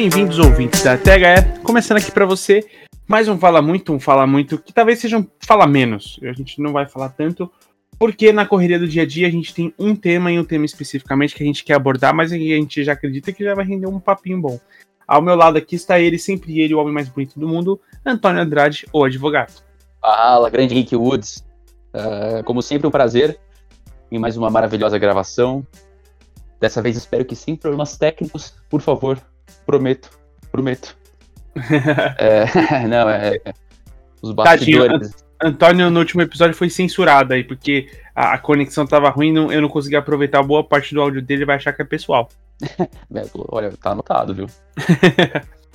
bem-vindos, ouvintes da THE. Começando aqui para você, mais um Fala Muito, um Fala Muito, que talvez seja um Fala Menos. A gente não vai falar tanto, porque na correria do dia a dia a gente tem um tema e um tema especificamente que a gente quer abordar, mas a gente já acredita que já vai render um papinho bom. Ao meu lado aqui está ele, sempre ele, o homem mais bonito do mundo, Antônio Andrade, o advogado. Fala, grande Rick Woods. Uh, como sempre, um prazer em mais uma maravilhosa gravação. Dessa vez espero que sem problemas técnicos, por favor, prometo, prometo. é, não, é. Os bastidores. Tadinho, Antônio no último episódio foi censurado aí, porque a, a conexão tava ruim, não, eu não consegui aproveitar boa parte do áudio dele, vai achar que é pessoal. É, olha, tá anotado, viu?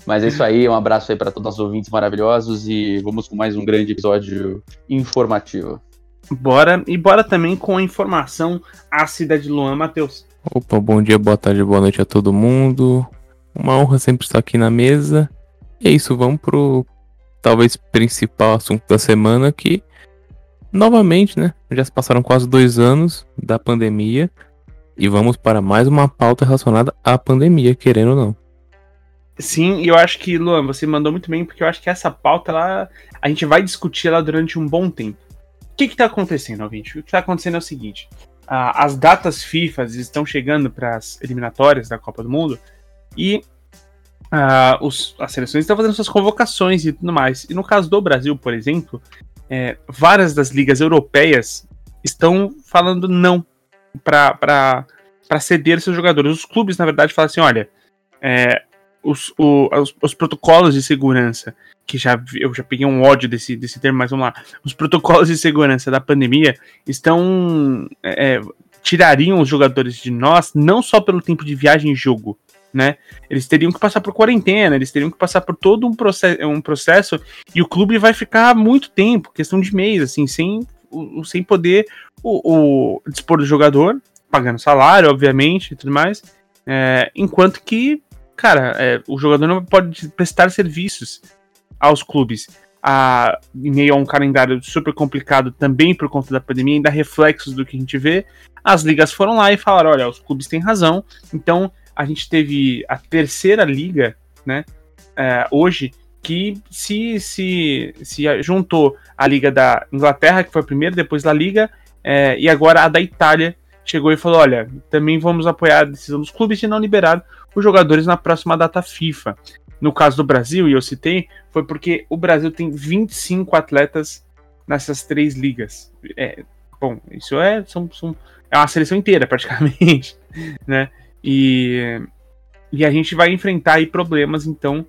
Mas é isso aí, um abraço aí para todos os ouvintes maravilhosos e vamos com mais um grande episódio informativo. Bora, e bora também com a informação ácida de Luan Matheus. Opa, bom dia, boa tarde, boa noite a todo mundo. Uma honra sempre estar aqui na mesa. E é isso, vamos pro talvez principal assunto da semana que novamente, né? Já se passaram quase dois anos da pandemia e vamos para mais uma pauta relacionada à pandemia, querendo ou não. Sim, e eu acho que, Luan, você mandou muito bem, porque eu acho que essa pauta, ela, a gente vai discutir ela durante um bom tempo. O que está acontecendo, ouvinte? O que está acontecendo é o seguinte: as datas FIFA estão chegando para as eliminatórias da Copa do Mundo e os, as seleções estão fazendo suas convocações e tudo mais. E no caso do Brasil, por exemplo, é, várias das ligas europeias estão falando não para ceder seus jogadores. Os clubes, na verdade, falam assim: olha, é, os, o, os, os, protocolos de segurança que já eu já peguei um ódio desse, desse termo, mas vamos lá. Os protocolos de segurança da pandemia estão. É, tirariam os jogadores de nós não só pelo tempo de viagem e jogo, né? Eles teriam que passar por quarentena, eles teriam que passar por todo um processo, um processo e o clube vai ficar muito tempo, questão de mês, assim, sem, sem poder o, o dispor do jogador, pagando salário, obviamente, e tudo mais, é, enquanto que, cara, é, o jogador não pode prestar serviços aos clubes a, em meio a um calendário super complicado também por conta da pandemia, ainda reflexos do que a gente vê, as ligas foram lá e falaram: olha, os clubes têm razão. Então a gente teve a terceira liga, né, é, hoje, que se, se, se juntou a liga da Inglaterra, que foi a primeira, depois da liga, é, e agora a da Itália chegou e falou: olha, também vamos apoiar a decisão dos clubes de não liberar os jogadores na próxima data FIFA. No caso do Brasil, e eu citei, foi porque o Brasil tem 25 atletas nessas três ligas. É, bom, isso é, são, são, é uma seleção inteira, praticamente, né? E, e a gente vai enfrentar aí problemas, então,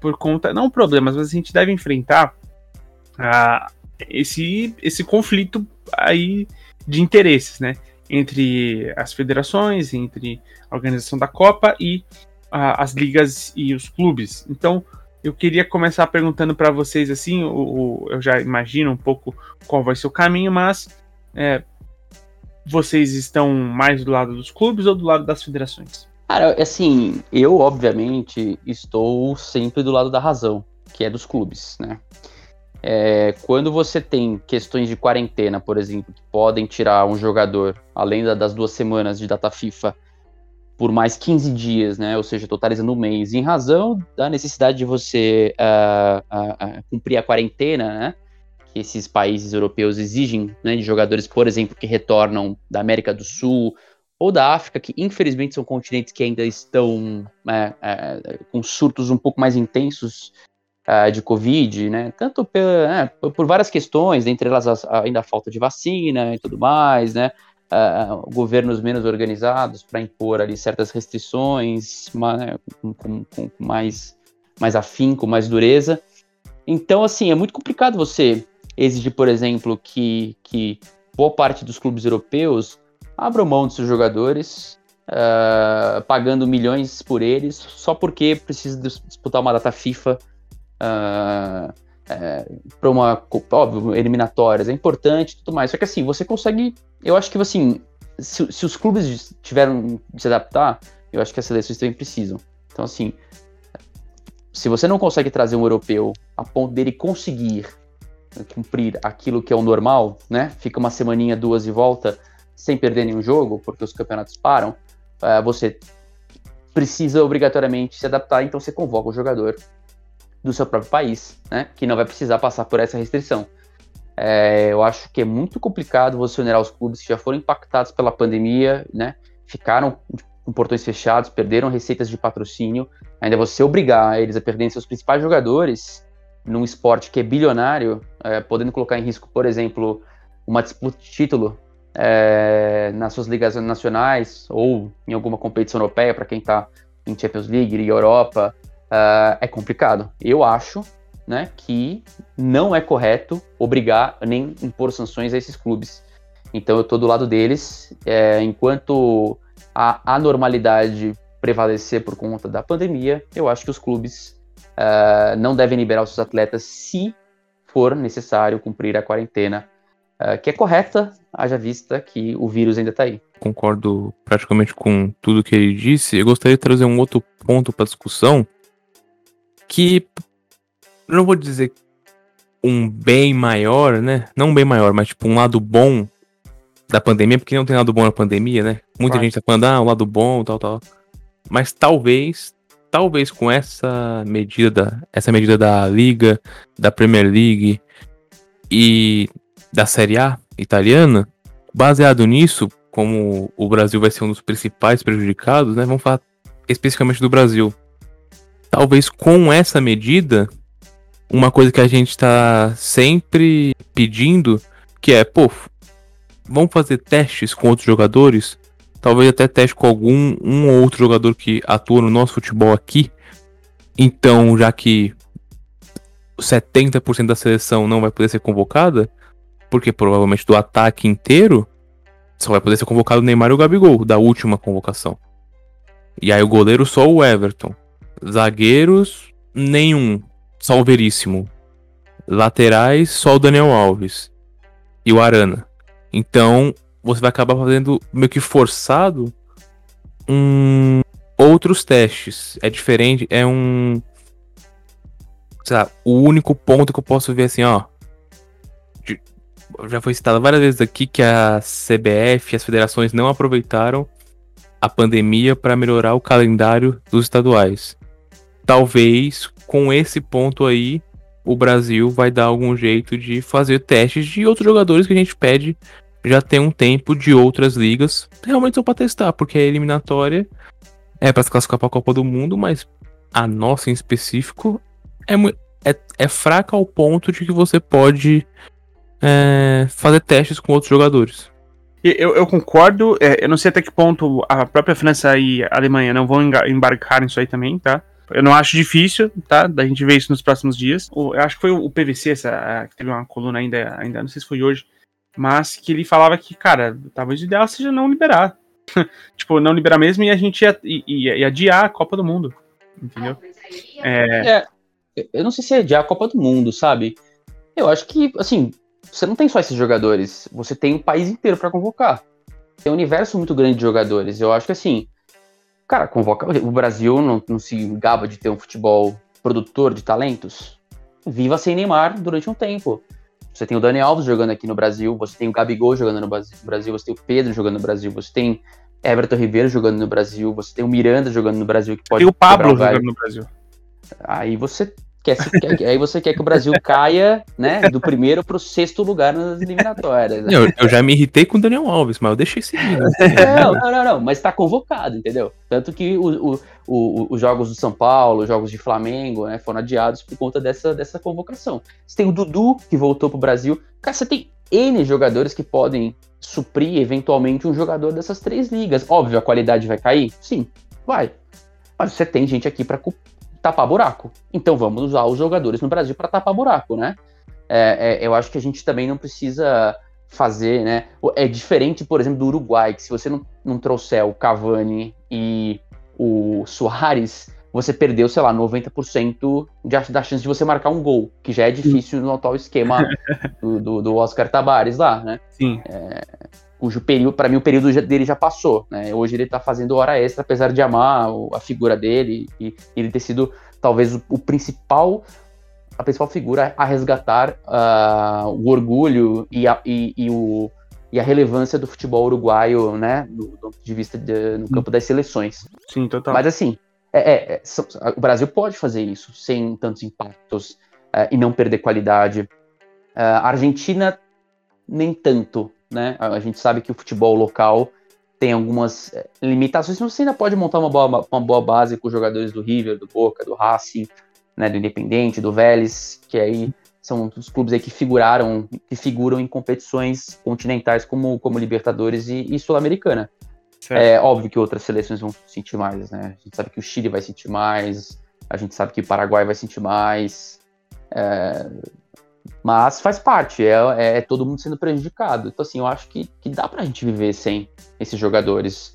por conta. Não problemas, mas a gente deve enfrentar esse, esse conflito aí de interesses, né? Entre as federações, entre a organização da Copa e as ligas e os clubes. Então, eu queria começar perguntando para vocês assim, o, o, eu já imagino um pouco qual vai ser o caminho, mas é, vocês estão mais do lado dos clubes ou do lado das federações? Cara, assim, eu obviamente estou sempre do lado da razão, que é dos clubes, né? É, quando você tem questões de quarentena, por exemplo, que podem tirar um jogador, além da, das duas semanas de data FIFA, por mais 15 dias, né? Ou seja, totalizando um mês, em razão da necessidade de você uh, uh, uh, cumprir a quarentena, né? Que esses países europeus exigem né, de jogadores, por exemplo, que retornam da América do Sul ou da África, que infelizmente são continentes que ainda estão né, com surtos um pouco mais intensos de Covid, né? Tanto pela, por, por várias questões, entre elas ainda a falta de vacina e tudo mais, né? uh, governos menos organizados para impor ali certas restrições né, com, com, com, mais, mais afinco, mais dureza. Então, assim, é muito complicado você exigir, por exemplo, que, que boa parte dos clubes europeus abram mão de seus jogadores, uh, pagando milhões por eles, só porque precisa disputar uma data FIFA. Uh, é, para uma, óbvio, eliminatórias, é importante tudo mais. Só que assim, você consegue. Eu acho que assim, se, se os clubes tiveram de se adaptar, eu acho que as seleções também precisam. Então, assim, se você não consegue trazer um europeu a ponto dele conseguir cumprir aquilo que é o normal, né? Fica uma semaninha, duas e volta sem perder nenhum jogo, porque os campeonatos param. É, você precisa obrigatoriamente se adaptar, então você convoca o jogador do seu próprio país, né? Que não vai precisar passar por essa restrição. É, eu acho que é muito complicado você onerar os clubes que já foram impactados pela pandemia, né? Ficaram com portões fechados, perderam receitas de patrocínio. Ainda você obrigar eles a perderem seus principais jogadores num esporte que é bilionário, é, podendo colocar em risco, por exemplo, uma disputa de título é, nas suas ligas nacionais ou em alguma competição europeia, para quem está em Champions League e Europa, uh, é complicado. Eu acho né, que não é correto obrigar nem impor sanções a esses clubes. Então eu estou do lado deles, é, enquanto a anormalidade prevalecer por conta da pandemia, eu acho que os clubes uh, não devem liberar os seus atletas se for necessário cumprir a quarentena, uh, que é correta, haja vista que o vírus ainda está aí. Concordo praticamente com tudo que ele disse. Eu gostaria de trazer um outro ponto para discussão, que eu não vou dizer um bem maior, né? Não um bem maior, mas tipo um lado bom da pandemia, porque não tem lado bom na pandemia, né? Muita gente tá falando, ah, um lado bom, tal, tal. Mas talvez, talvez com essa medida, essa medida da Liga, da Premier League e da Série A italiana, baseado nisso, como o Brasil vai ser um dos principais prejudicados, né? Vamos falar especificamente do Brasil. Talvez com essa medida uma coisa que a gente está sempre pedindo, que é, pô, vamos fazer testes com outros jogadores, talvez até teste com algum um ou outro jogador que atua no nosso futebol aqui. Então, já que 70% da seleção não vai poder ser convocada, porque provavelmente do ataque inteiro só vai poder ser convocado o Neymar e o Gabigol da última convocação. E aí o goleiro só o Everton. Zagueiros nenhum só o Veríssimo. Laterais, só o Daniel Alves. E o Arana. Então, você vai acabar fazendo meio que forçado um, outros testes. É diferente, é um. Sei lá, o único ponto que eu posso ver assim, ó. Já foi citado várias vezes aqui que a CBF as federações não aproveitaram a pandemia para melhorar o calendário dos estaduais. Talvez com esse ponto aí, o Brasil vai dar algum jeito de fazer testes de outros jogadores que a gente pede já tem um tempo de outras ligas. Realmente só para testar, porque a eliminatória é para se classificar para a Copa do Mundo, mas a nossa em específico é, é, é fraca ao ponto de que você pode é, fazer testes com outros jogadores. Eu, eu concordo, é, eu não sei até que ponto a própria França e a Alemanha não vão embarcar nisso aí também, tá? Eu não acho difícil, tá? Da gente ver isso nos próximos dias. eu acho que foi o PVC, essa, que teve uma coluna ainda, ainda, não sei se foi hoje, mas que ele falava que, cara, talvez o ideal seja não liberar. tipo, não liberar mesmo e a gente ia, ia, ia, adiar a Copa do Mundo. Entendeu? É... é... Eu não sei se é adiar a Copa do Mundo, sabe? Eu acho que, assim, você não tem só esses jogadores, você tem o um país inteiro para convocar. Tem um universo muito grande de jogadores. Eu acho que, assim, Cara, convoca. O Brasil não, não se gaba de ter um futebol produtor de talentos. Viva sem Neymar durante um tempo. Você tem o Dani Alves jogando aqui no Brasil, você tem o Gabigol jogando no Brasil, você tem o Pedro jogando no Brasil, você tem Everton Ribeiro jogando no Brasil, você tem o Miranda jogando no Brasil que pode. Tem o Pablo jogando no Brasil. Aí você quer, quer, aí você quer que o Brasil caia, né, do primeiro pro sexto lugar nas eliminatórias. Né? Eu, eu, já me irritei com o Daniel Alves, mas eu deixei seguir. Né? Não, não, não, não, mas tá convocado, entendeu? Tanto que o, o, o, os jogos do São Paulo, os jogos de Flamengo, né, foram adiados por conta dessa, dessa convocação. Você tem o Dudu, que voltou pro Brasil. Cara, você tem N jogadores que podem suprir eventualmente um jogador dessas três ligas. Óbvio, a qualidade vai cair? Sim, vai. Mas você tem gente aqui para tapar buraco. Então vamos usar os jogadores no Brasil para tapar buraco, né? É, é, eu acho que a gente também não precisa fazer, né? É diferente, por exemplo, do Uruguai, que se você não, não trouxer o Cavani e o Soares, você perdeu, sei lá, 90% de, da chance de você marcar um gol, que já é difícil no atual esquema do, do, do Oscar Tabares lá, né? Sim. É, cujo período, para mim, o período dele já passou. Né? Hoje ele está fazendo hora extra, apesar de amar a figura dele e ele ter sido talvez o, o principal a principal figura a resgatar uh, o orgulho e, a, e, e, o, e a relevância do futebol uruguaio, né, do, ponto de vista de, no campo das seleções. Sim, total. Mas assim, é, é, é, o Brasil pode fazer isso sem tantos impactos é, e não perder qualidade. É, a Argentina nem tanto, né? A gente sabe que o futebol local tem algumas é, limitações, mas você ainda pode montar uma boa, uma boa base com os jogadores do River, do Boca, do Racing, né, do Independente, do Vélez, que aí são os clubes aí que figuraram, que figuram em competições continentais como, como Libertadores e, e Sul-Americana. É óbvio que outras seleções vão sentir mais, né? A gente sabe que o Chile vai sentir mais, a gente sabe que o Paraguai vai sentir mais. É, mas faz parte, é, é, é, todo mundo sendo prejudicado. Então, assim, eu acho que, que dá pra gente viver sem esses jogadores.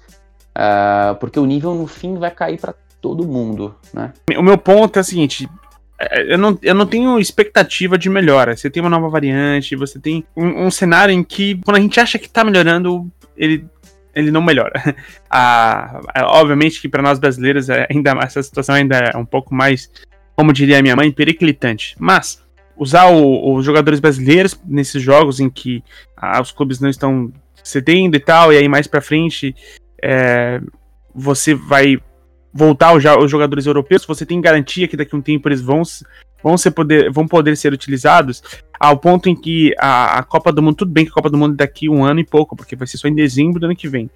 Uh, porque o nível, no fim, vai cair para todo mundo, né? O meu ponto é o seguinte. É, eu não, eu não tenho expectativa de melhora. Você tem uma nova variante, você tem um, um cenário em que, quando a gente acha que tá melhorando, ele ele não melhora. Ah, obviamente que para nós brasileiros é ainda essa situação ainda é um pouco mais, como diria minha mãe, periclitante. Mas usar os jogadores brasileiros nesses jogos em que ah, os clubes não estão cedendo e tal, e aí mais para frente é, você vai voltar os, os jogadores europeus, você tem garantia que daqui a um tempo eles vão, vão, ser poder, vão poder ser utilizados, ao ponto em que a, a Copa do Mundo, tudo bem que a Copa do Mundo é daqui um ano e pouco, porque vai ser só em dezembro do ano que vem.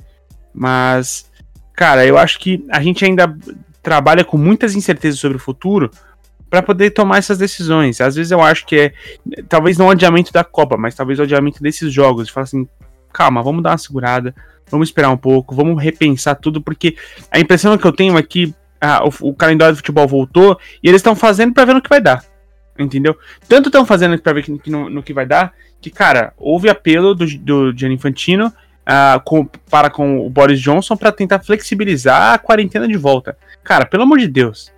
Mas, cara, eu acho que a gente ainda trabalha com muitas incertezas sobre o futuro para poder tomar essas decisões. Às vezes eu acho que é, talvez não o adiamento da Copa, mas talvez o adiamento desses jogos. De falar assim, calma, vamos dar uma segurada, vamos esperar um pouco, vamos repensar tudo, porque a impressão que eu tenho é que ah, o, o, calendário do futebol voltou e eles estão fazendo para ver no que vai dar. Entendeu? Tanto estão fazendo para ver no, no, que vai dar, que, cara, houve apelo do, do Gianni Infantino ah, com, para com o Boris Johnson para tentar flexibilizar a quarentena de volta. Cara, pelo amor de Deus.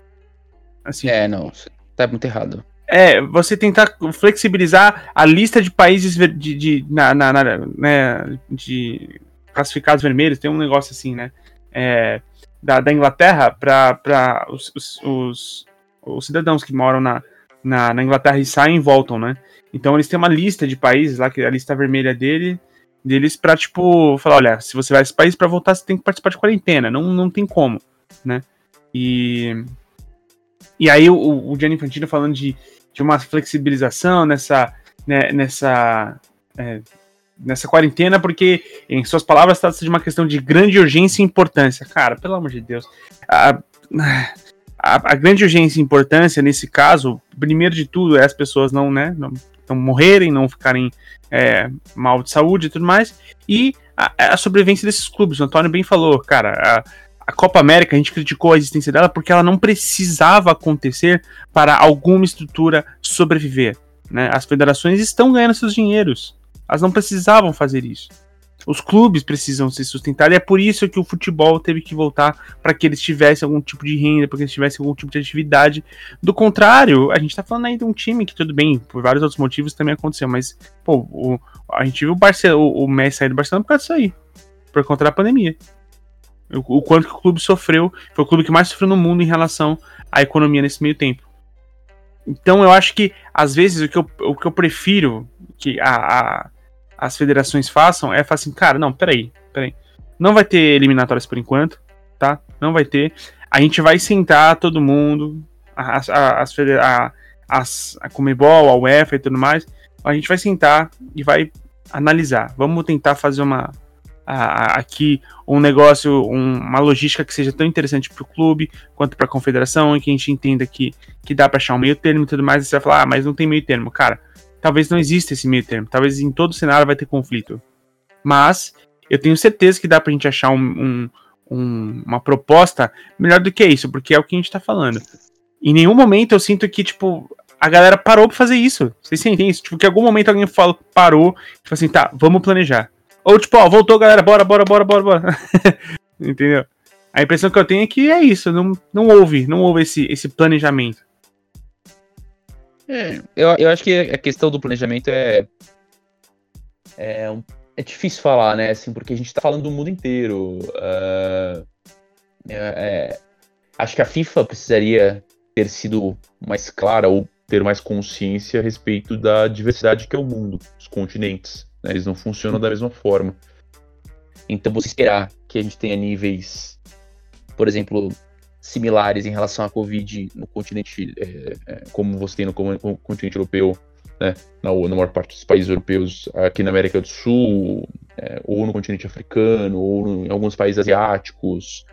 Assim, é, não, tá muito errado. É, você tentar flexibilizar a lista de países de, de, na, na, na, né, de classificados vermelhos, tem um negócio assim, né? É, da, da Inglaterra para os, os, os, os, cidadãos que moram na, na, na, Inglaterra e saem e voltam, né? Então eles têm uma lista de países lá, que é a lista vermelha dele, deles para tipo, falar, olha, se você vai a esse país para voltar, você tem que participar de quarentena, não, não tem como, né? E e aí o, o Gianni Infantino falando de, de uma flexibilização nessa, né, nessa, é, nessa quarentena, porque, em suas palavras, trata-se de uma questão de grande urgência e importância. Cara, pelo amor de Deus. A, a, a, grande urgência e importância, nesse caso, primeiro de tudo, é as pessoas não, né, não, não morrerem, não ficarem é, mal de saúde e tudo mais, e a, a sobrevivência desses clubes. O Antônio bem falou, cara, a, a Copa América, a gente criticou a existência dela porque ela não precisava acontecer para alguma estrutura sobreviver. Né? As federações estão ganhando seus dinheiros. Elas não precisavam fazer isso. Os clubes precisam se sustentar e é por isso que o futebol teve que voltar para que eles tivessem algum tipo de renda, para que eles tivessem algum tipo de atividade. Do contrário, a gente está falando aí de um time que, tudo bem, por vários outros motivos também aconteceu, mas, pô, o, a gente viu o, o, o Messi sair do Barcelona por causa disso aí, por conta da pandemia. O, quanto que o clube sofreu, foi o clube que mais sofreu no mundo em relação à economia nesse meio tempo. Então eu acho que, às vezes, o que eu, o que eu prefiro que a, a, as federações façam é falar assim, cara, não, peraí, peraí. Não vai ter eliminatórias por enquanto, tá? Não vai ter. A gente vai sentar todo mundo, as, as, a, as, a Comebol, a UEFA e tudo mais. A gente vai sentar e vai analisar. Vamos tentar fazer uma, aqui um negócio, um, uma logística que seja tão interessante para o clube quanto para a confederação e que a gente entenda que, que dá para achar um meio termo e tudo mais. E você vai falar, ah, mas não tem meio termo. Cara, talvez não exista esse meio termo. Talvez em todo cenário vai ter conflito. Mas eu tenho certeza que dá para a gente achar um, um, um, uma proposta melhor do que isso, porque é o que a gente está falando. Em nenhum momento eu sinto que, tipo, a galera parou pra fazer isso. Vocês sentem isso? Tipo, que em algum momento alguém falou, parou, tipo assim, tá, vamos planejar. Ou tipo, ó, voltou, galera, bora, bora, bora, bora, bora. Entendeu? A impressão que eu tenho é que é isso, não, não houve, não houve esse, esse planejamento. É, eu, eu acho que a questão do planejamento é, é, é difícil falar, né? Assim, porque a gente tá falando do mundo inteiro. Uh, é, é, acho que a FIFA precisaria ter sido mais clara ou ter mais consciência a respeito da diversidade que é o mundo, os continentes né? eles não funcionam da mesma forma. Então você esperar que a gente tenha níveis, por exemplo, similares em relação à Covid no continente, é, é, como você tem no, no continente europeu, né, na, na maior parte dos países europeus, aqui na América do Sul, é, ou no continente africano, ou em alguns países asiáticos,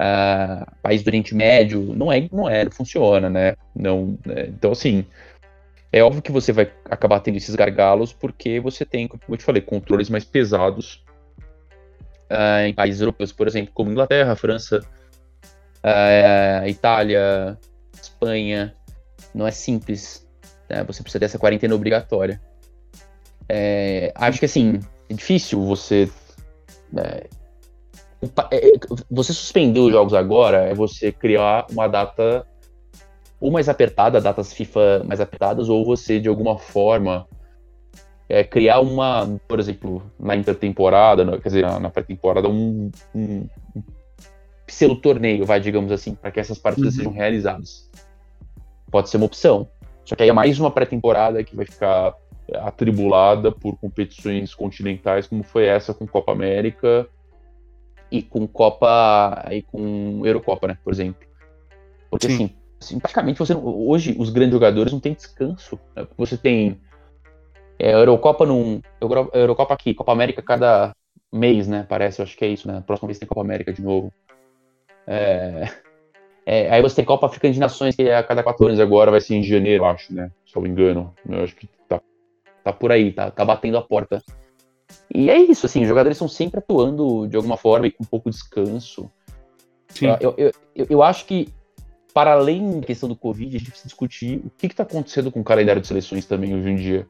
uh, do Oriente Médio, não é, não é, não funciona, né? Não, é, então, assim, é óbvio que você vai acabar tendo esses gargalos porque você tem, como eu te falei, controles mais pesados uh, em países europeus, por exemplo, como Inglaterra, França, uh, Itália, Espanha. Não é simples. Né? Você precisa dessa quarentena obrigatória. É, acho que assim, é difícil você. É, é, você suspender os jogos agora é você criar uma data ou mais apertada, datas FIFA mais apertadas, ou você de alguma forma é, criar uma, por exemplo, na intertemporada, quer dizer, na, na pré-temporada, um, um, um pseudo-torneio, vai, digamos assim, para que essas partidas uhum. sejam realizadas. Pode ser uma opção. Só que aí é mais uma pré-temporada que vai ficar atribulada por competições continentais, como foi essa com Copa América e com Copa e com Eurocopa, né, por exemplo. Porque Sim. assim, assim, praticamente você hoje os grandes jogadores não têm descanso. Né? Você tem é, Eurocopa num Euro, Eurocopa aqui, Copa América cada mês, né? Parece, eu acho que é isso, né? próxima vez tem Copa América de novo. É, é, aí você tem Copa Africana de Nações, que é a cada quatro anos agora, vai ser em janeiro, acho, né? Se eu não me engano. Eu acho que tá, tá por aí, tá, tá batendo a porta. E é isso, assim, os jogadores estão sempre atuando de alguma forma e com pouco descanso. Sim. Eu, eu, eu, eu acho que, para além da questão do Covid, a gente precisa discutir o que está acontecendo com o calendário de seleções também hoje em dia.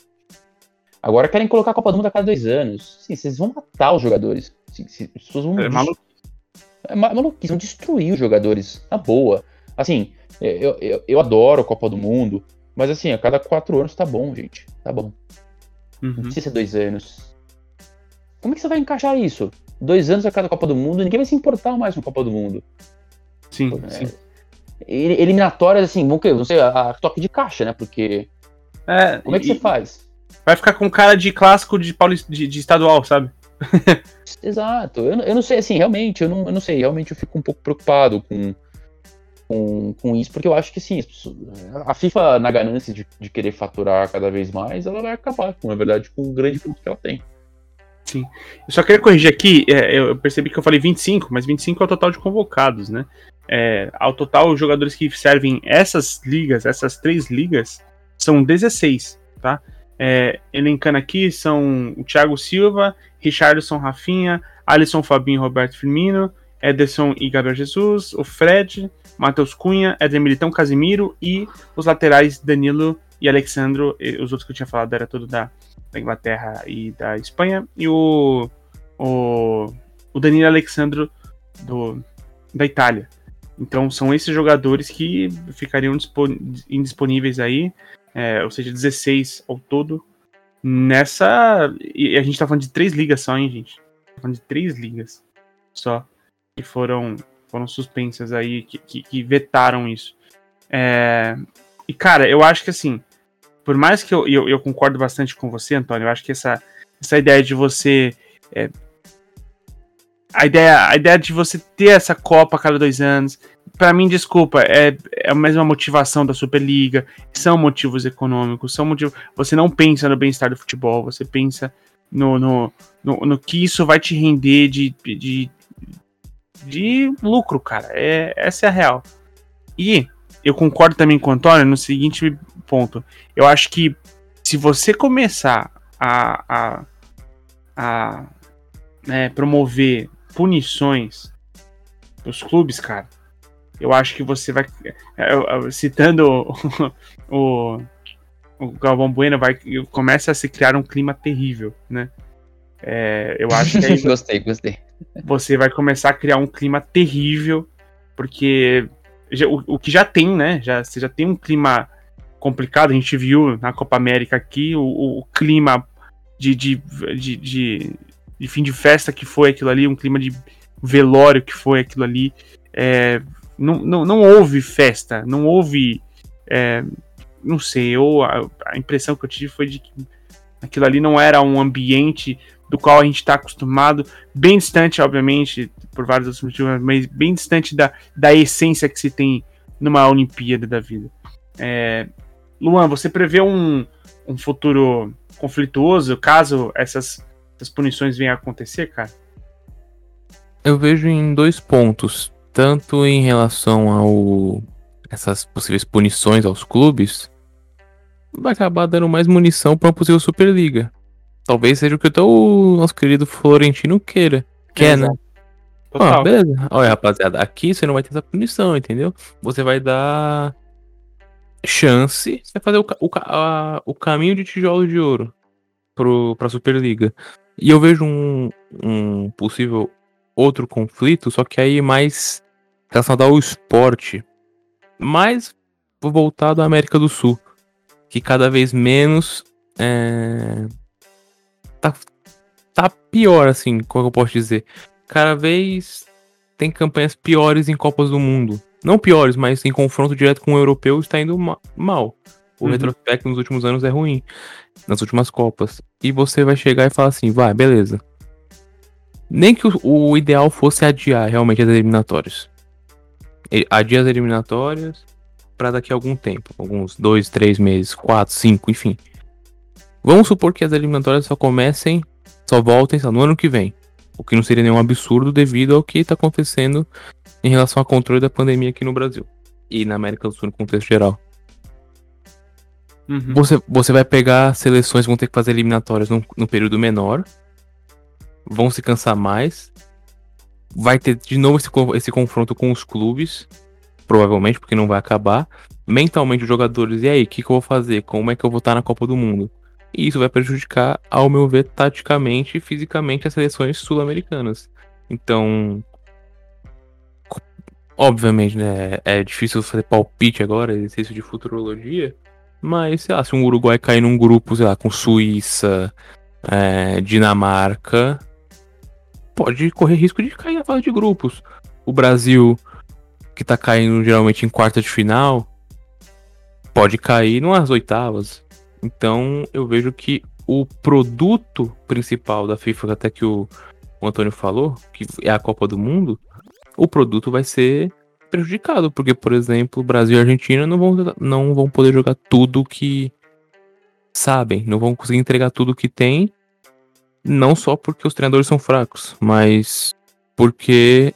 Agora querem colocar a Copa do Mundo a cada dois anos. Sim, vocês vão matar os jogadores. Sim, as pessoas vão. É maluco. É maluquice, vão destruir os jogadores. Na boa. Assim, eu, eu, eu adoro a Copa do Mundo, mas assim, a cada quatro anos tá bom, gente. Tá bom. Uhum. Não precisa ser dois anos. Como é que você vai encaixar isso? Dois anos a cada Copa do Mundo, ninguém vai se importar mais com a Copa do Mundo. Sim, é, sim. Eliminatórias, assim, vão que, não sei, a, a, toque de caixa, né? Porque. É, como é que e, você faz? Vai ficar com cara de clássico de, Paulista, de, de estadual, sabe? Exato. Eu, eu não sei, assim, realmente, eu não, eu não sei. Realmente eu fico um pouco preocupado com, com, com isso, porque eu acho que, assim, a FIFA, na ganância de, de querer faturar cada vez mais, ela vai acabar, com, na verdade, com o grande fruto que ela tem. Sim. Eu só queria corrigir aqui, é, eu percebi que eu falei 25, mas 25 é o total de convocados, né? É, ao total, os jogadores que servem essas ligas, essas três ligas, são 16, tá? É, elencando aqui são o Thiago Silva, Richardson Rafinha, Alisson Fabinho Roberto Firmino, Ederson e Gabriel Jesus, o Fred, Matheus Cunha, Éder Militão, Casimiro e os laterais Danilo e Alexandro. E os outros que eu tinha falado era tudo da, da Inglaterra e da Espanha. E o, o, o Danilo Alexandro do, da Itália. Então são esses jogadores que ficariam indisponíveis aí é, ou seja, 16 ao todo. Nessa. E a gente tá falando de três ligas só, hein, gente? Tá falando de três ligas só. Que foram, foram suspensas aí, que, que, que vetaram isso. É, e, cara, eu acho que assim. Por mais que eu, eu, eu, concordo bastante com você, Antônio, eu acho que essa, essa ideia de você. É, a ideia, a ideia de você ter essa Copa a cada dois anos, para mim, desculpa, é, é a mesma motivação da Superliga, são motivos econômicos, são motivos. Você não pensa no bem-estar do futebol, você pensa no, no, no, no, que isso vai te render de, de, de lucro, cara. É, essa é a real. E eu concordo também com o Antônio no seguinte ponto. Eu acho que se você começar a, a, a né, promover punições dos clubes, cara, eu acho que você vai. É, citando o, o, o Galvão Bueno, vai, começa a se criar um clima terrível, né? É, eu acho que aí gostei, gostei. Você vai começar a criar um clima terrível, porque já, o, o, que já tem, né? Já, você já tem um clima complicado. A gente viu na Copa América aqui o, o clima de, de, de, de, de fim de festa que foi aquilo ali, um clima de velório que foi aquilo ali. É, não, não, não houve festa, não houve. É, não sei, ou a, a, impressão que eu tive foi de que Aquilo ali não era um ambiente do qual a gente está acostumado, bem distante, obviamente, por vários outros motivos, mas bem distante da, da essência que se tem numa Olimpíada da vida. É, Luan, você prevê um, um futuro conflituoso caso essas, essas punições venham a acontecer, cara? Eu vejo em dois pontos. Tanto em relação ao essas possíveis punições aos clubes, vai acabar dando mais munição para uma possível Superliga. Talvez seja o que até o nosso querido Florentino queira. Quer, né? Ah, beleza. Olha, rapaziada, aqui você não vai ter essa punição, entendeu? Você vai dar chance, vai fazer o, o, a, o caminho de tijolo de ouro pro, pra Superliga. E eu vejo um, um possível outro conflito, só que aí mais relacionado ao esporte, mais voltado à América do Sul, que cada vez menos é, tá, tá pior, assim, como eu posso dizer. Cada vez tem campanhas piores em Copas do Mundo. Não piores, mas em confronto direto com o europeu está indo ma mal. O uhum. retrospecto nos últimos anos é ruim. Nas últimas Copas. E você vai chegar e falar assim, vai, beleza. Nem que o, o ideal fosse adiar realmente as eliminatórias. Adiar as eliminatórias para daqui a algum tempo. Alguns dois, três meses, quatro, cinco, enfim. Vamos supor que as eliminatórias só comecem, só voltem só no ano que vem. O que não seria nenhum absurdo devido ao que está acontecendo em relação ao controle da pandemia aqui no Brasil. E na América do Sul no contexto geral. Uhum. Você, você vai pegar seleções vão ter que fazer eliminatórias num, num período menor. Vão se cansar mais. Vai ter de novo esse, esse confronto com os clubes. Provavelmente, porque não vai acabar. Mentalmente, os jogadores, e aí, o que, que eu vou fazer? Como é que eu vou estar na Copa do Mundo? E isso vai prejudicar, ao meu ver, taticamente e fisicamente as seleções sul-americanas. Então, obviamente, né, é difícil fazer palpite agora, exercício de futurologia, mas, sei lá, se um Uruguai cair num grupo, sei lá, com Suíça, é, Dinamarca, pode correr risco de cair na fase de grupos. O Brasil, que tá caindo geralmente em quarta de final, pode cair nas oitavas. Então eu vejo que o produto principal da FIFA, até que o, o Antônio falou, que é a Copa do Mundo, o produto vai ser prejudicado, porque, por exemplo, Brasil e Argentina não vão, não vão poder jogar tudo que sabem, não vão conseguir entregar tudo que tem, não só porque os treinadores são fracos, mas porque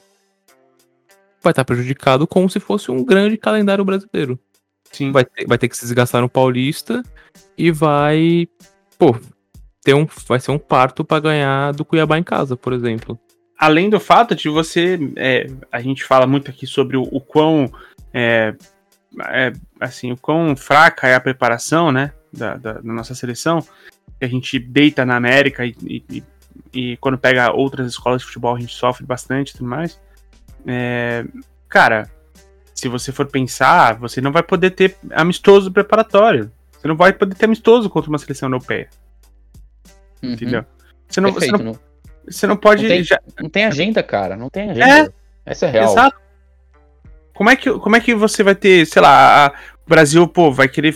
vai estar prejudicado como se fosse um grande calendário brasileiro. Sim. Vai ter, vai ter que se desgastar no Paulista e vai, pô, ter um, vai ser um parto para ganhar do Cuiabá em casa, por exemplo. Além do fato de você, é, a gente fala muito aqui sobre o, o quão, é, é, assim, o quão fraca é a preparação, né, da, da, da nossa seleção, que a gente deita na América e, e, e, quando pega outras escolas de futebol a gente sofre bastante e tudo mais. É, cara, se você for pensar, você não vai poder ter amistoso preparatório. Você não vai poder ter amistoso contra uma seleção europeia. Uhum. Entendeu? Você não, Perfeito, você não, você não pode. Não tem, já... não tem, agenda, cara. Não tem agenda. É, Essa é real. Exato. Como é, que, como é que você vai ter, sei lá, o Brasil, pô, vai querer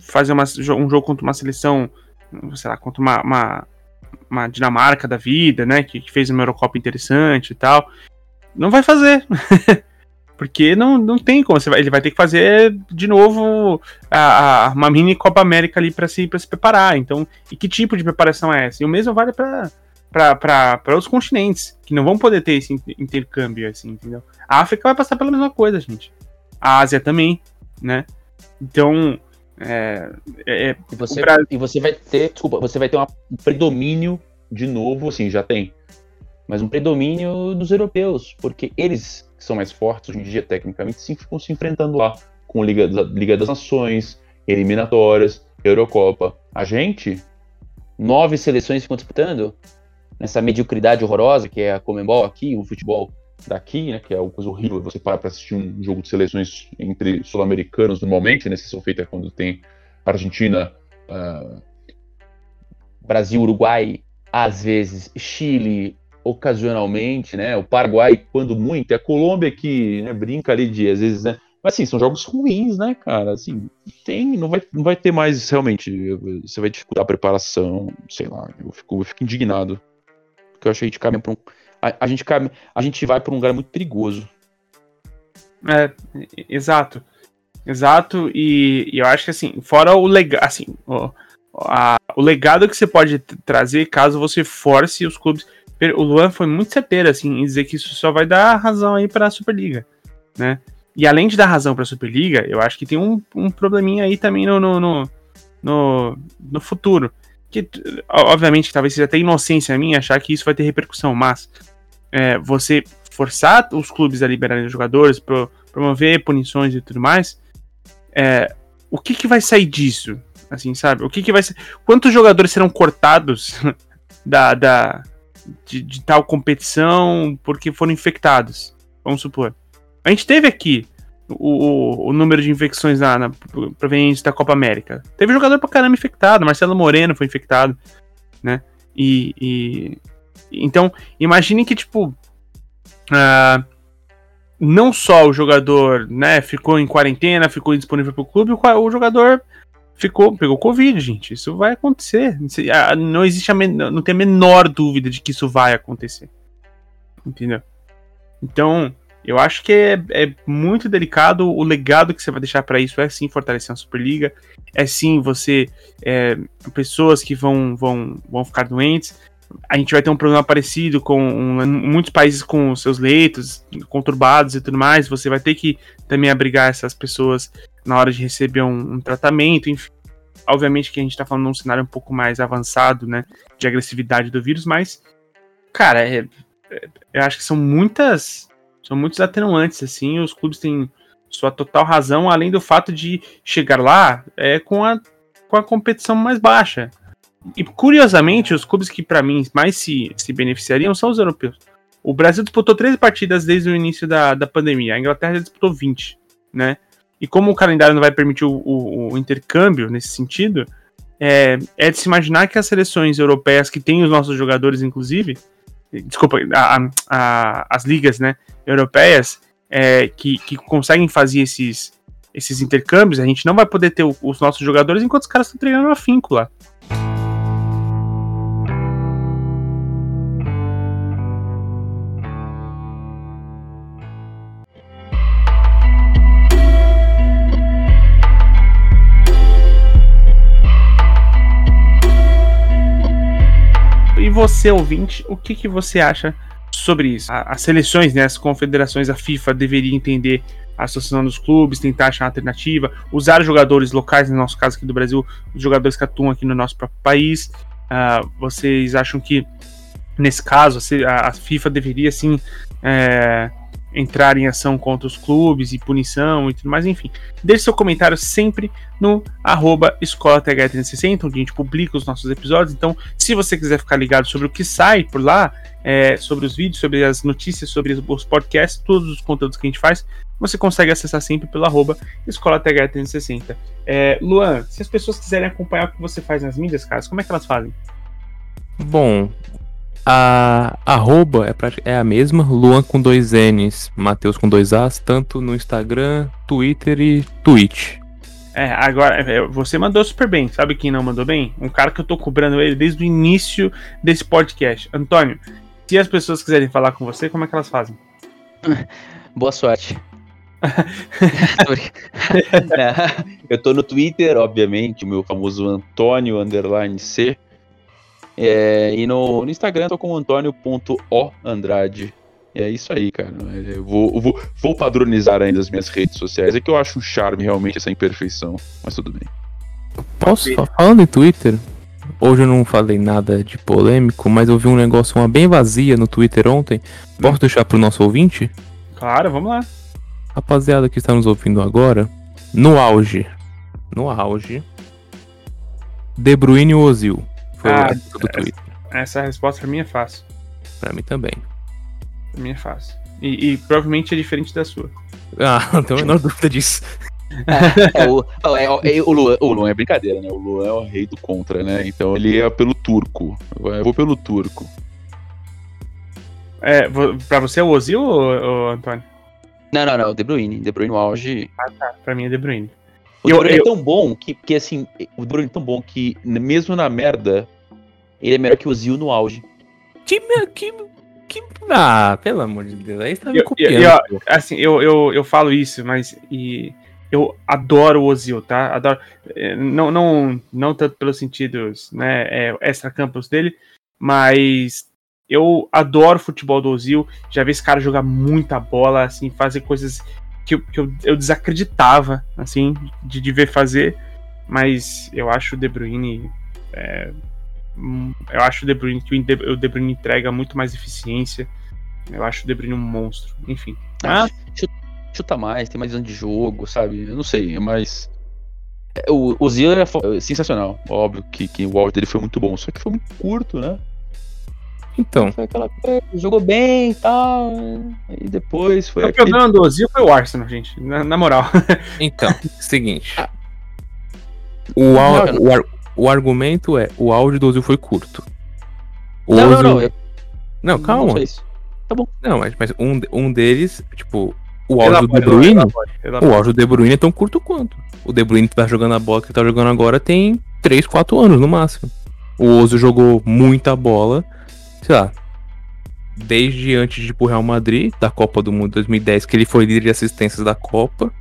fazer uma, um jogo contra uma seleção, sei lá, contra uma, uma, uma Dinamarca da vida, né? Que, que fez uma Eurocopa interessante e tal. Não vai fazer. Porque não, não tem como. Você vai, ele vai ter que fazer de novo a, a uma mini Copa América ali para se, pra se preparar. Então, e que tipo de preparação é essa? E o mesmo vale para os continentes, que não vão poder ter esse intercâmbio, assim, entendeu? A África vai passar pela mesma coisa, gente. A Ásia também, né? Então. É, é, e, você, e você vai ter. Desculpa, você vai ter um predomínio de novo, assim, já tem. Mas um predomínio dos europeus, porque eles que são mais fortes hoje em dia, tecnicamente, sim, ficam se enfrentando lá, com Liga, Liga das Nações, eliminatórias, Eurocopa. A gente, nove seleções ficam disputando nessa mediocridade horrorosa que é a Comembol aqui, o futebol daqui, né, que é uma coisa horrível você parar para assistir um jogo de seleções entre sul-americanos normalmente, né, são feitas quando tem Argentina, uh, Brasil, Uruguai, às vezes Chile, ocasionalmente, né? O Paraguai, quando muito, é a Colômbia que né, brinca ali de, às vezes, né? Mas assim, são jogos ruins, né, cara? Assim, tem, não vai, não vai ter mais realmente. Você vai dificultar a preparação, sei lá. Eu fico, eu fico indignado. Porque eu acho que a gente caminha pra um. A, a gente, caminha, a gente vai pra um lugar muito perigoso. É, exato. Exato, e, e eu acho que assim, fora o legado, assim, o, a, o legado que você pode trazer caso você force os clubes. O Luan foi muito certeiro, assim, em dizer que isso só vai dar razão aí a Superliga, né? E além de dar razão para a Superliga, eu acho que tem um, um probleminha aí também no, no, no, no, no futuro. Que, obviamente, talvez seja até inocência minha achar que isso vai ter repercussão, mas é, você forçar os clubes a liberarem os jogadores, pro, promover punições e tudo mais, é, o que, que vai sair disso? Assim, sabe? O que, que vai ser. Quantos jogadores serão cortados da, da, de, de tal competição porque foram infectados? Vamos supor. A gente teve aqui o, o, número de infecções na, na provenientes da Copa América. Teve jogador pra caramba infectado, Marcelo Moreno foi infectado, né? E. e então, imagine que, tipo. Uh, não só o jogador, né, ficou em quarentena, ficou indisponível pro clube, o, o jogador ficou, pegou Covid, gente. Isso vai acontecer. Não existe a não tem a menor dúvida de que isso vai acontecer. Entendeu? Então, eu acho que é, é muito delicado. O legado que você vai deixar para isso é sim fortalecer a Superliga. É sim você. É, pessoas que vão, vão, vão ficar doentes. A gente vai ter um problema parecido com um, muitos países com seus leitos conturbados e tudo mais. Você vai ter que também abrigar essas pessoas na hora de receber um, um tratamento, enfim. Obviamente que a gente tá falando num cenário um pouco mais avançado, né? De agressividade do vírus, mas. Cara, é, é, eu acho que são muitas são muitos atenuantes, assim, os clubes têm sua total razão, além do fato de chegar lá é, com, a, com a competição mais baixa. E curiosamente, os clubes que para mim mais se, se beneficiariam são os europeus. O Brasil disputou 13 partidas desde o início da, da pandemia, a Inglaterra já disputou 20, né? E como o calendário não vai permitir o, o, o intercâmbio nesse sentido, é, é, de se imaginar que as seleções europeias que têm os nossos jogadores, inclusive, desculpa, a, a, as ligas né, europeias é, que, que conseguem fazer esses, esses intercâmbios, a gente não vai poder ter os nossos jogadores enquanto os caras estão treinando afinco lá. Você, ouvinte, o que, que você acha sobre isso? As seleções, né, as confederações, a FIFA deveria entender a associação dos clubes, tentar achar alternativa, usar jogadores locais, no nosso caso aqui do Brasil, os jogadores que atuam aqui no nosso próprio país. Uh, vocês acham que, nesse caso, a FIFA deveria sim é, entrar em ação contra os clubes e punição e tudo mais, enfim. Deixe seu comentário sempre no arroba escolatH360, onde a gente publica os nossos episódios. Então, se você quiser ficar ligado sobre o que sai por lá, é, sobre os vídeos, sobre as notícias, sobre os podcasts, todos os conteúdos que a gente faz, você consegue acessar sempre pelo arroba escolatH360. É, Luan, se as pessoas quiserem acompanhar o que você faz nas mídias, caras, como é que elas fazem? Bom, a arroba é, é a mesma, Luan com dois N's, Matheus com dois As, tanto no Instagram, Twitter e Twitch. É, agora, é, você mandou super bem. Sabe quem não mandou bem? Um cara que eu tô cobrando ele desde o início desse podcast. Antônio, se as pessoas quiserem falar com você, como é que elas fazem? Boa sorte. eu tô no Twitter, obviamente, o meu famoso Antônio underline C. É, e no, no, Instagram eu tô com antônio.oandrade. É isso aí, cara. Eu vou, vou, vou, padronizar ainda as minhas redes sociais. É que eu acho um charme realmente essa imperfeição, mas tudo bem. Posso, falando em Twitter, hoje eu não falei nada de polêmico, mas eu vi um negócio, uma bem vazia no Twitter ontem. Posso deixar pro nosso ouvinte? Claro, vamos lá. Rapaziada que está nos ouvindo agora, no auge, no auge, De Bruyne e Ozil foi ah, do Twitter. Essa, resposta pra mim é fácil. Pra mim também. Pra mim é fácil. E, e provavelmente é diferente da sua. Ah, não tenho a menor dúvida disso. é, o, é, é, o, Luan, o Luan é brincadeira, né? O Luan é o rei do contra, né? Então ele é pelo turco. Eu vou pelo turco. É, pra você é o Ozil ou, ou Antônio? Não, não, não. De Bruyne. De Bruyne no auge. Ah, tá. Pra mim é De Bruyne. O Eu- Bruyne eu- é tão bom que, que, assim, o De Bruyne é tão bom que, mesmo na merda, ele é melhor que o Zil no auge. Que, que, que. Ah, pelo amor de Deus. Aí você tá me Eu- copiando. eu- pô. Assim, eu, eu, eu falo isso, mas e eu adoro o Ozil, tá? Adoro. eh, Não, não, não tanto pelos sentidos, né, é, extra-campos dele, mas eu adoro o futebol do Ozil. Já vi esse cara jogar muita bola, assim, fazer coisas que, eu- que eu, eu desacreditava, assim, de, de ver fazer. Mas eu acho o De Bruyne. é, eu acho o De Bruyne que o De, Bruyne entrega muito mais eficiência. Eu acho o De Bruyne um monstro. Enfim. Ah, chuta, chuta mais, tem mais anos de jogo, sabe? Eu não sei, mas. é, O, o Zil é é sensacional. Óbvio que, que o auge dele foi muito bom, só que foi muito curto, né? Então, Foi aquela coisa, jogou bem e tal. E depois foi o aquele. problema do Ozil foi o Arsenal, gente. Na, na moral. então, seguinte. O, au- Não, o, ar- o argumento é: o áudio do Ozil foi curto. O Não, não, Ozil- não. eu- Não, não calma. foi isso. Não, mas, mas um, um deles, tipo, o áudio do De Bruyne, elabora, elabora. o áudio do De Bruyne é tão curto quanto. O De Bruyne que tá jogando a bola que ele tá jogando agora tem 3, 4 anos no máximo. O Ozil jogou muita bola, sei lá, desde antes de ir pro Real Madrid, da Copa do Mundo 2010, que ele foi líder de assistências da Copa,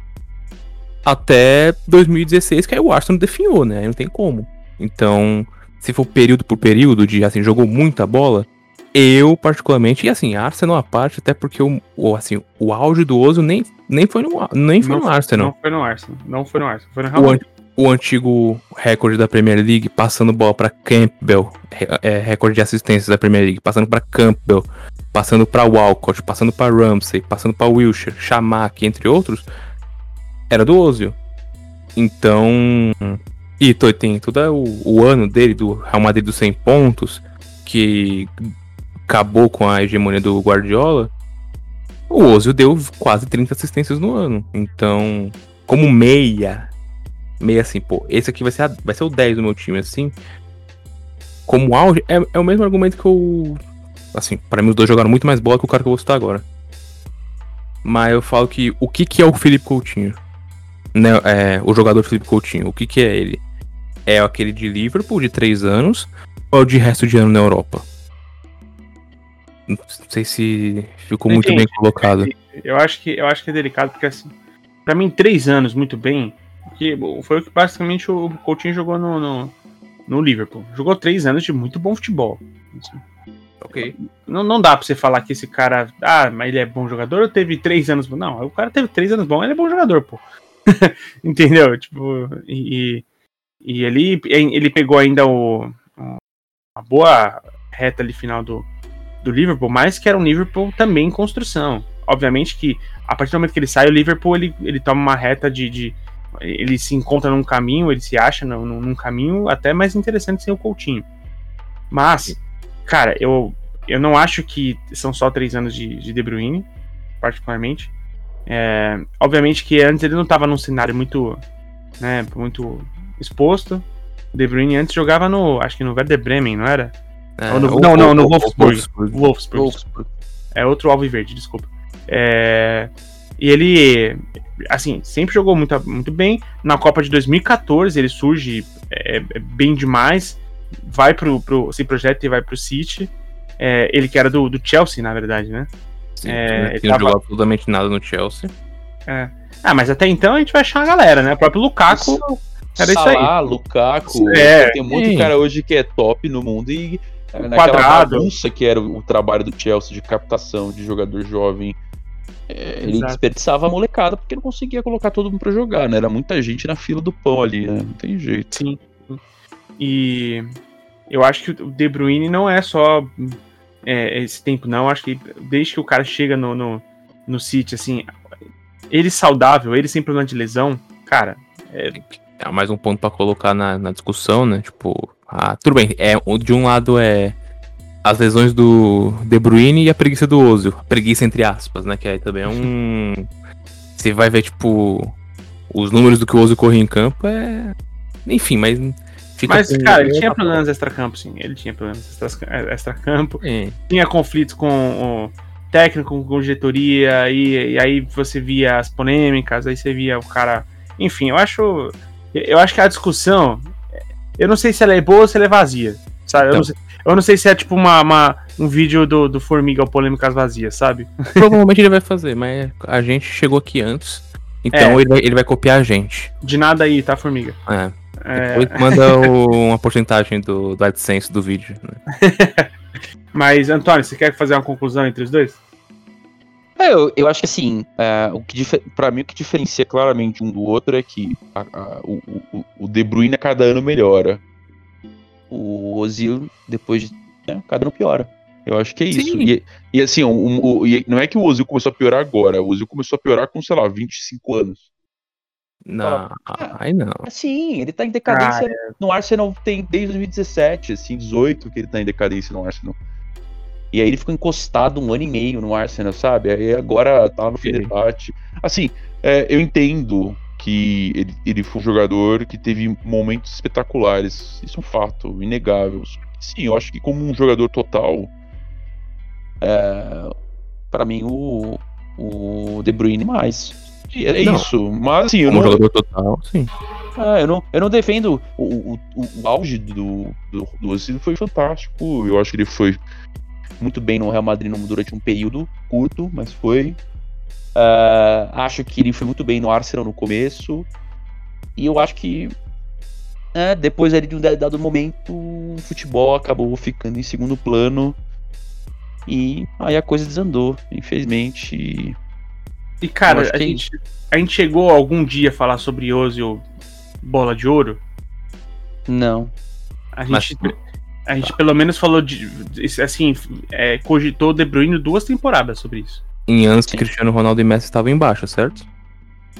até 2016, que aí o Arsenal definhou, né? Aí não tem como. Então, se for período por período, de assim, jogou muita bola, eu, particularmente, e assim, Arsenal à parte, até porque o, assim, o auge do Ozil nem, nem foi no, nem foi Não no Arsenal. Não foi no Arsenal. Não foi no Arsenal. Foi no Real Madrid. O antigo recorde da Premier League, passando bola pra Campbell, é, recorde de assistências da Premier League, passando pra Campbell, passando pra Walcott, passando pra Ramsey, passando pra Wilshere, Chamack, entre outros, era do Ozil. Então, e tem todo o, o ano dele, do Real Madrid dos 100 pontos, que acabou com a hegemonia do Guardiola, o Ozil deu quase 30 assistências no ano. Então, como meia, meia assim, pô, esse aqui vai ser, a- vai ser o 10 do meu time, assim. Como auge, é, é o mesmo argumento que eu. Assim, pra mim os dois jogaram muito mais bola que o cara que eu vou citar agora. Mas eu falo que o que, que é o Felipe Coutinho? Né, é, o jogador Felipe Coutinho, o que, que é ele? É aquele de Liverpool de 3 anos ou é o de resto de ano na Europa? Não sei se ficou muito bem colocado. Eu acho que eu acho que é delicado, porque assim, pra mim, três anos muito bem. Porque foi o que basicamente o Coutinho jogou no, no, no Liverpool. Jogou três anos de muito bom futebol. Ok. Não, não dá pra você falar que esse cara. Ah, mas ele é bom jogador ou teve três anos bom? Não, o cara teve três anos bom, ele é bom jogador, pô. Entendeu? Tipo, e, e ele, ele pegou ainda o, uma boa reta ali final do, do Liverpool, mas que era um Liverpool também em construção. Obviamente que a partir do momento que ele sai, o Liverpool ele, ele toma uma reta de, de- Ele se encontra num caminho, ele se acha num, num caminho até mais interessante sem o Coutinho. Mas, cara, eu, eu não acho que são só três anos de, de De Bruyne, particularmente. É, obviamente que antes ele não estava num cenário muito, né, muito exposto. O De Bruyne antes jogava no, acho que no Werder Bremen, não era? É, no- ou- não, não, ou- no ou- Wolfsburg. Wolfsburg. Wolfsburg. Wolfsburg. É outro alvo verde, desculpa. É, e ele, assim, sempre jogou muito, muito bem. Na Copa de 2014 ele surge é, é, bem demais. Vai pro, pro se projeta e vai pro City. É, ele que era do, do Chelsea, na verdade, né? Sim, É, não ele tinha tava- jogado absolutamente nada no Chelsea. Ah, mas até então a gente vai achar a galera, né? O próprio Lukaku era isso aí. Salah, Lukaku, É, tem muito sim. cara hoje que é top no mundo e é, naquela Quadrado. bagunça que era o, o trabalho do Chelsea de captação de jogador jovem, é, ele Exato. desperdiçava a molecada porque não conseguia colocar todo mundo pra jogar, né? Era muita gente na fila do pão ali, né? Não tem jeito. Sim. E eu acho que o De Bruyne não é só é, esse tempo, não. Eu acho que desde que o cara chega no, no, no City, assim, ele saudável, ele sem problema de lesão, cara, É mais um ponto pra colocar na, na discussão, né? Tipo, ah, tudo bem. É, de um lado é as lesões do De Bruyne e a preguiça do Ozil. A preguiça entre aspas, né? Que aí também é um. Você vai ver, tipo, os números do que o Ozil corria em campo é. Enfim, mas. Fica mas, com- cara, ele tinha problemas extra-campo, sim. Ele tinha problemas extra- extra-campo. É, Tinha conflitos com o técnico com diretoria, e, e aí você via as polêmicas, aí você via o cara. Enfim, eu acho. Eu acho que a discussão. Eu não sei se ela é boa ou se ela é vazia. Sabe? Eu, Então. não sei, eu não sei se é tipo uma, uma- um vídeo do, do Formiga ou Polêmicas Vazias, sabe? Provavelmente ele vai fazer, mas a gente chegou aqui antes. Então É. ele, vai, ele vai copiar a gente. De nada aí, tá, Formiga? É. É, Depois manda o- uma porcentagem do, do AdSense do vídeo. né? mas, Antônio, você quer fazer uma conclusão entre os dois? É, eu, eu acho que assim, é, o que pra mim o que diferencia claramente um do outro é que a- a- o, o, o De Bruyne a cada ano melhora. O Ozil, depois de. né, cada ano piora. Eu acho que é isso. E, e assim, o, o- e não é que o Ozil começou a piorar agora, o Ozil começou a piorar com, sei lá, 25 anos. Não, aí não. Sim, ele tá em decadência no Arsenal tem desde 2017, assim, 18 que ele tá em decadência no Arsenal. E aí ele ficou encostado um ano e meio no Arsenal, sabe? Aí agora tá no. Fenerbahçe. Assim, é, eu entendo que ele, ele foi um jogador que teve momentos espetaculares. Isso é um fato inegável. Sim, eu acho que como um jogador total, é, para mim o, o De Bruyne mais. É Não. isso. Mas assim, eu Como não, jogador total, sim. ah, eu não, eu não defendo o, o, o, auge do, do, do Ozil foi fantástico. Eu acho que ele foi muito bem no Real Madrid durante um período curto, mas foi. Ah, acho que ele foi muito bem no Arsenal no começo. E eu acho que é, depois ali de um dado momento, o futebol acabou ficando em segundo plano. E aí a coisa desandou, infelizmente. E, cara, a que é gente, a gente chegou algum dia a falar sobre Ozil Bola de Ouro? Não. A Mas- gente, a gente pelo menos falou de. Assim, é, cogitou De Bruyne duas temporadas sobre isso. Em anos que. Cristiano Ronaldo e Messi estavam embaixo, certo?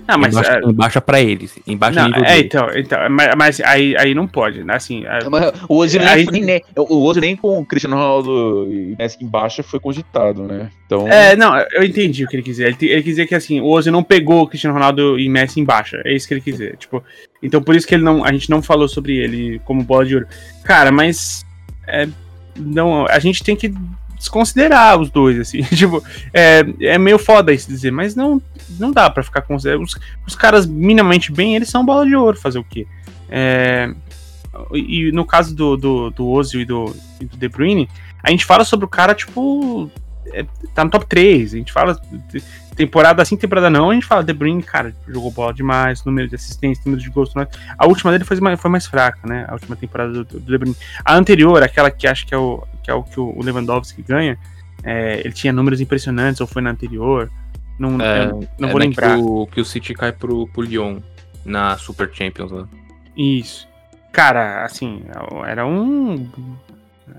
Ah, mas. embaixo, é, embaixo pra eles. Embaixo não, nível é, dele. então, então mas, mas aí, aí não pode, né? Assim, é, O Ozil nem, Aí- nem- o nem com o Cristiano Ronaldo e Messi em baixa foi cogitado, né? Então, É, não, eu entendi o que ele quis dizer. Ele, ele quis dizer que assim, o Ozil não pegou o Cristiano Ronaldo e Messi em baixa. É isso que ele quis dizer. Tipo, então por isso que ele não, a gente não falou sobre ele como bola de ouro. Cara, mas é, não, a gente tem que desconsiderar os dois, assim. tipo, é, é meio foda isso dizer, mas não, não dá pra ficar considerando. Os, os caras minimamente bem, eles são bola de ouro, fazer o quê? É, e no caso do, do, do Ozil e do, e do De Bruyne, a gente fala sobre o cara, tipo, é, tá no top 3. A gente fala temporada assim, temporada não. A gente fala De Bruyne, cara, jogou bola demais, número de assistência, número de gols. A última dele foi mais, foi mais fraca, né? A última temporada do, do De Bruyne. A anterior, aquela que acho que é o que, é o, que o Lewandowski ganha, é, ele tinha números impressionantes, ou foi na anterior. Não, É, não É, vou né, lembrar. Que o, que o City cai pro, pro Lyon na Super Champions lá. Isso. Cara, assim, era um.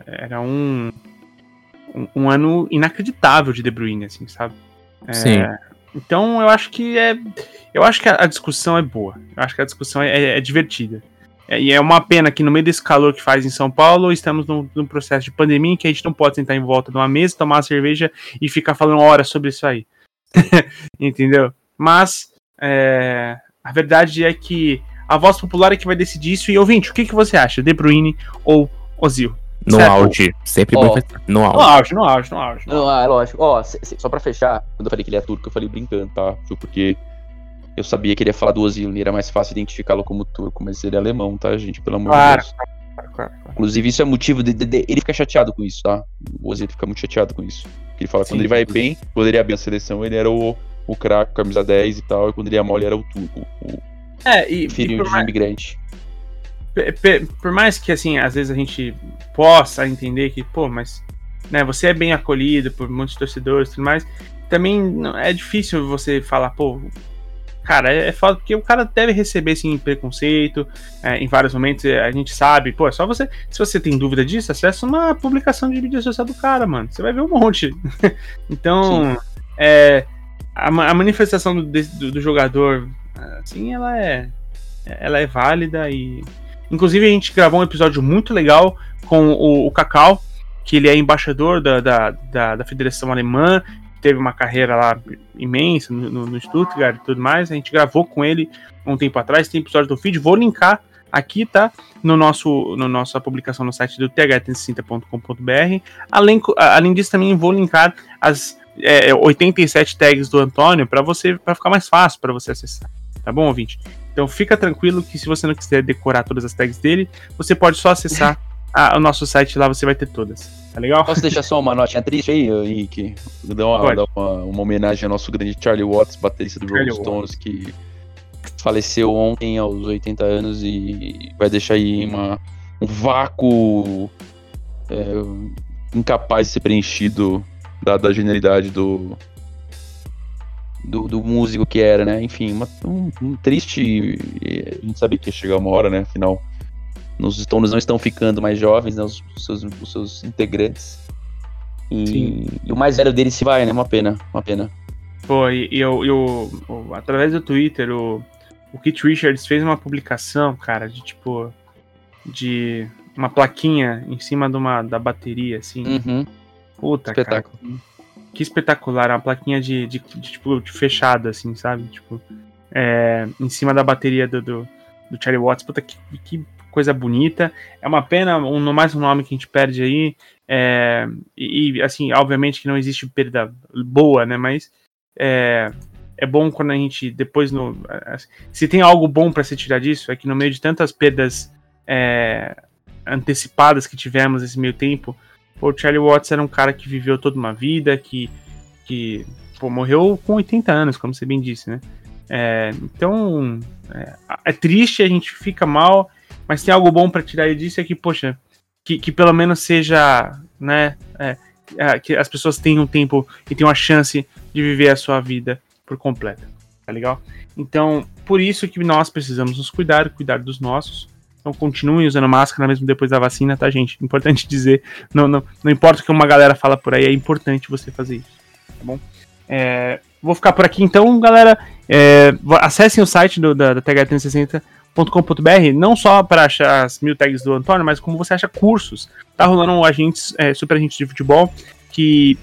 Era um. Um, um ano inacreditável de De Bruyne, assim, sabe? É, Sim. Então eu acho que é. Eu acho que a, a discussão é boa. Eu acho que a discussão é, é- é divertida. É, e é uma pena que no meio desse calor que faz em São Paulo, estamos num, num processo de pandemia em que a gente não pode sentar em volta de uma mesa, tomar uma cerveja e ficar falando horas sobre isso aí. Entendeu? Mas é, a verdade é que a voz popular é que vai decidir isso. E ouvinte, o que, que você acha? De Bruyne ou Ozil? No Certo. auge. Sempre bom No No auge. auge, no auge, no auge. no Não, ah, lógico. Ó, se- se- só pra fechar, quando eu falei que ele é turco, eu falei brincando, tá? Porque eu sabia que ele ia falar do Ozil e era mais fácil identificá-lo como turco, mas ele é alemão, tá, gente? Pelo amor Claro. de Deus. Claro, claro, claro. Inclusive, isso é motivo de, de- de- ele ficar chateado com isso, tá? O Ozil fica muito chateado com isso. Ele fala que quando ele vai bem, quando ele ia bem a seleção, ele era o, o craque, camisa 10 e tal, e quando ele ia mal, ele era o turco, o É, e, e filho por, de mais, imigrante. Por mais que, assim, às vezes a gente possa entender que, pô, mas né, você é bem acolhido por muitos torcedores e tudo mais, também é difícil você falar, pô, cara, é, é foda, porque o cara deve receber, assim, preconceito, é, em vários momentos a gente sabe, pô, é só você, se você tem dúvida disso, acessa uma publicação de mídia social do cara, mano, você vai ver um monte. então, é, a, a manifestação do, do, do jogador, assim, ela é, ela é válida e, inclusive a gente gravou um episódio muito legal com o, o Cacau, que ele é embaixador da, da, da, da Federação Alemã, teve uma carreira lá imensa no, no, no Stuttgart e tudo mais. A gente gravou com ele um tempo atrás, tem episódio do feed, vou linkar aqui, tá? No nosso, no nossa publicação no site do th360.com.br. Além, além disso, também vou linkar as é, 87 tags do Antônio para você para ficar mais fácil para você acessar. Tá bom, ouvinte? Então fica tranquilo que se você não quiser decorar todas as tags dele, você pode só acessar a, o nosso site lá, você vai ter todas. Tá legal? Posso deixar só uma notinha triste aí, Henrique? Dar uma, dar uma, uma, homenagem ao nosso grande Charlie Watts, baterista do Rolling Stones, que faleceu ontem aos 80 anos e vai deixar aí uma, um vácuo é, incapaz de ser preenchido dada a genialidade do, do, do, músico que era, né? Enfim, uma, um, um, triste. A gente sabia que ia chegar uma hora, né? Afinal, os Stones não estão ficando mais jovens, né? Os, os seus, os seus integrantes. E, e, o mais velho deles se vai, né? Uma pena, uma pena. Pô, e eu, eu, eu, através do Twitter, o, o Keith Richards fez uma publicação, cara, de tipo. De uma plaquinha em cima de uma, da bateria, assim. Uhum. Puta, Espetáculo. cara. Que espetacular, uma plaquinha de, de, de, tipo, de fechado, assim, sabe? Tipo, é, em cima da bateria do, do, do Charlie Watts. Puta, que, que coisa bonita. É uma pena, um, mais um nome que a gente perde aí. É, e, assim, obviamente que não existe perda boa, né? Mas é, é bom quando a gente depois no se tem algo bom para se tirar disso é que no meio de tantas perdas é, antecipadas que tivemos nesse meio tempo o Charlie Watts era um cara que viveu toda uma vida que que pô, morreu com 80 anos como você bem disse né é, então é, é, triste a gente fica mal mas tem algo bom para tirar disso é que poxa que, que pelo menos seja né é, é, que as pessoas tenham tempo e tenham a chance de viver a sua vida por completo, tá legal? Então, por isso que nós precisamos nos cuidar, cuidar dos nossos. Então, continuem usando máscara mesmo depois da vacina, tá, gente? Importante dizer, não, não, não importa o que uma galera fala por aí, é importante você fazer isso, tá bom? É, vou ficar por aqui então, galera. É, acessem o site do, da, da TH360.com.br, não só para achar as mil tags do Antônio, mas como você acha cursos. Tá rolando agentes, é, super agentes de futebol que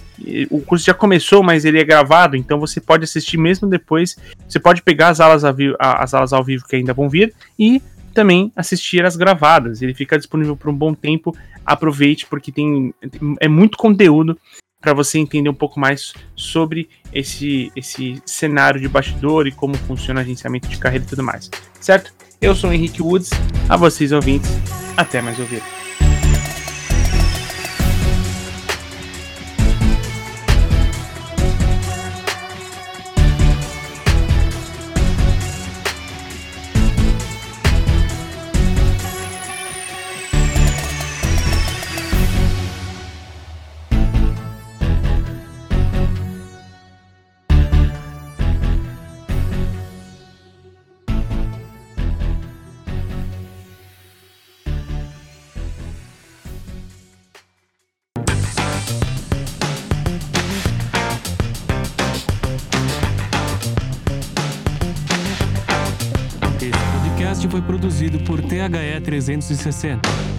o curso já começou, mas ele é gravado, então você pode assistir mesmo depois. Você pode pegar as aulas, as aulas ao vivo que ainda vão vir e também assistir as gravadas. Ele fica disponível por um bom tempo. Aproveite porque tem é muito conteúdo para você entender um pouco mais sobre esse esse cenário de bastidor e como funciona o agenciamento de carreira e tudo mais. Certo? Eu sou o Henrique Woods. A vocês ouvintes, até mais ouvir. 1960.